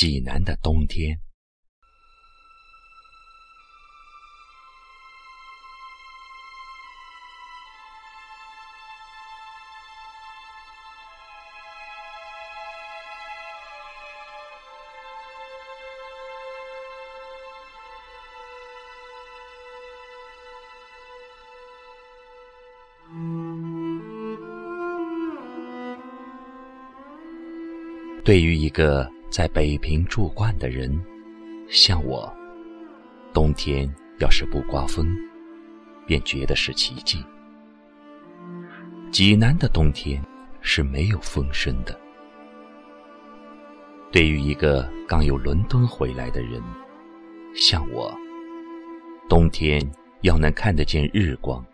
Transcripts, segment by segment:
济南的冬天。对于一个在北平住惯的人，像我，冬天要是不刮风，便觉得是奇迹。济南的冬天是没有风声的。对于一个刚由伦敦回来的人，像我，冬天要能看得见日光，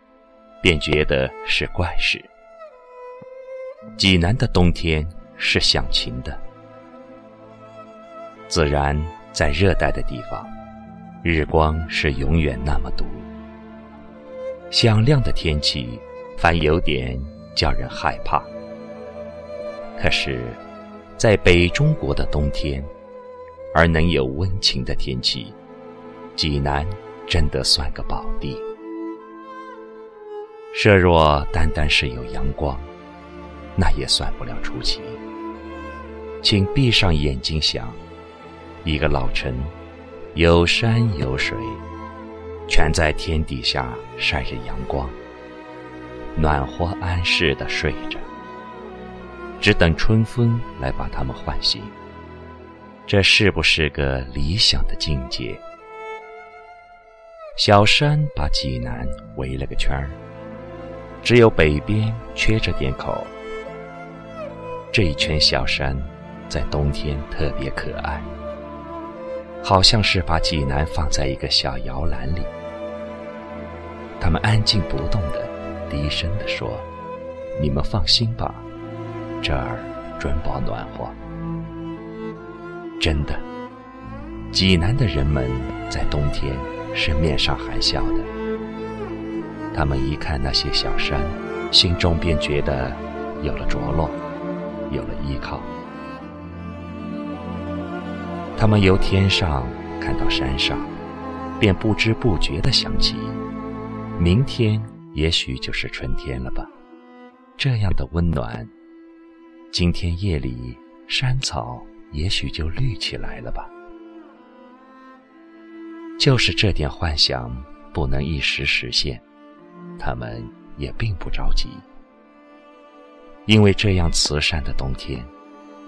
便觉得是怪事。济南的冬天是响晴的。自然，在热带的地方，日光是永远那么毒。响亮的天气，反有点叫人害怕。可是，在北中国的冬天，而能有温情的天气，济南真的算个宝地。设若单单是有阳光，那也算不了出奇。请闭上眼睛想。一个老城，有山有水，全在天底下晒着阳光，暖和安适的睡着，只等春风来把他们唤醒。这是不是个理想的境界？小山把济南围了个圈儿，只有北边缺着点口。这一圈小山，在冬天特别可爱。好像是把济南放在一个小摇篮里，他们安静不动的，低声的说：“你们放心吧，这儿准保暖和。”真的，济南的人们在冬天是面上含笑的。他们一看那些小山，心中便觉得有了着落，有了依靠。他们由天上看到山上，便不知不觉地想起，明天也许就是春天了吧？这样的温暖，今天夜里山草也许就绿起来了吧？就是这点幻想不能一时实现，他们也并不着急，因为这样慈善的冬天，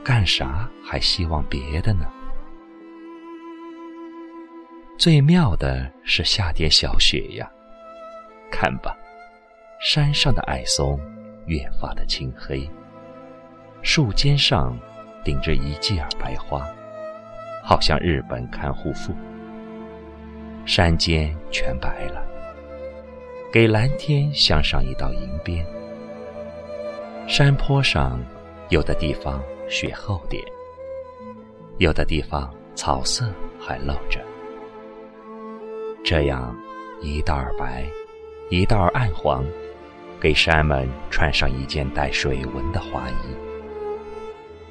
干啥还希望别的呢？最妙的是下点小雪呀，看吧，山上的矮松越发的青黑，树尖上顶着一髻儿白花，好像日本看护妇。山间全白了，给蓝天镶上一道银边。山坡上，有的地方雪厚点，有的地方草色还露着。这样，一道白，一道暗黄，给山们穿上一件带水纹的花衣。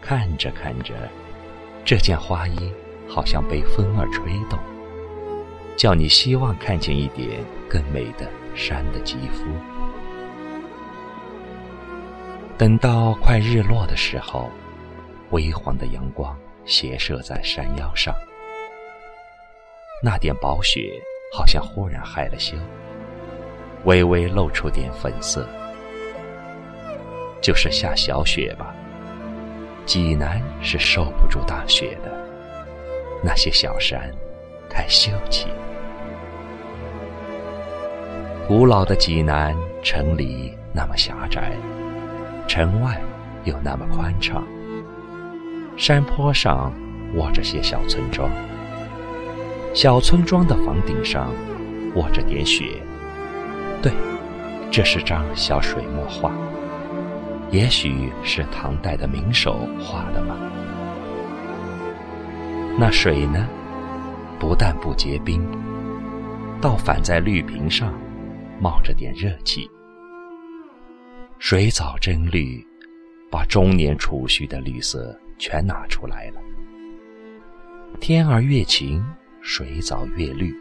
看着看着，这件花衣好像被风儿吹动，叫你希望看见一点更美的山的肌肤。等到快日落的时候，微黄的阳光斜射在山腰上，那点薄雪。好像忽然害了羞，微微露出点粉色，就是下小雪吧。济南是受不住大雪的，那些小山太秀气。古老的济南城里那么狭窄，城外又那么宽敞，山坡上卧着些小村庄。小村庄的房顶上卧着点雪，对，这是张小水墨画，也许是唐代的名手画的吧。那水呢，不但不结冰，倒反在绿萍上冒着点热气。水藻真绿，把中年储蓄的绿色全拿出来了。天儿越晴，水藻越绿。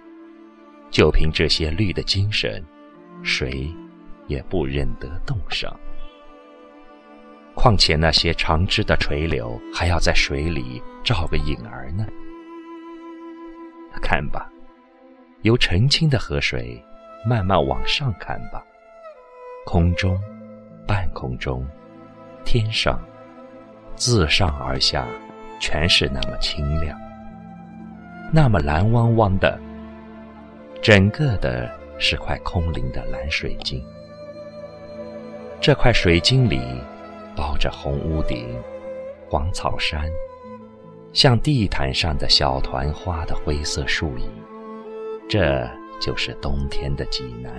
就凭这些绿的精神，谁也不忍得冻上。况且那些长枝的垂柳，还要在水里照个影儿呢。看吧，由澄清的河水慢慢往上看吧，空中、半空中、天上，自上而下，全是那么清亮，那么蓝汪汪的，整个的是块空灵的蓝水晶。这块水晶里。包着红屋顶、黄草山，像地毯上的小团花的灰色树影，这就是冬天的济南。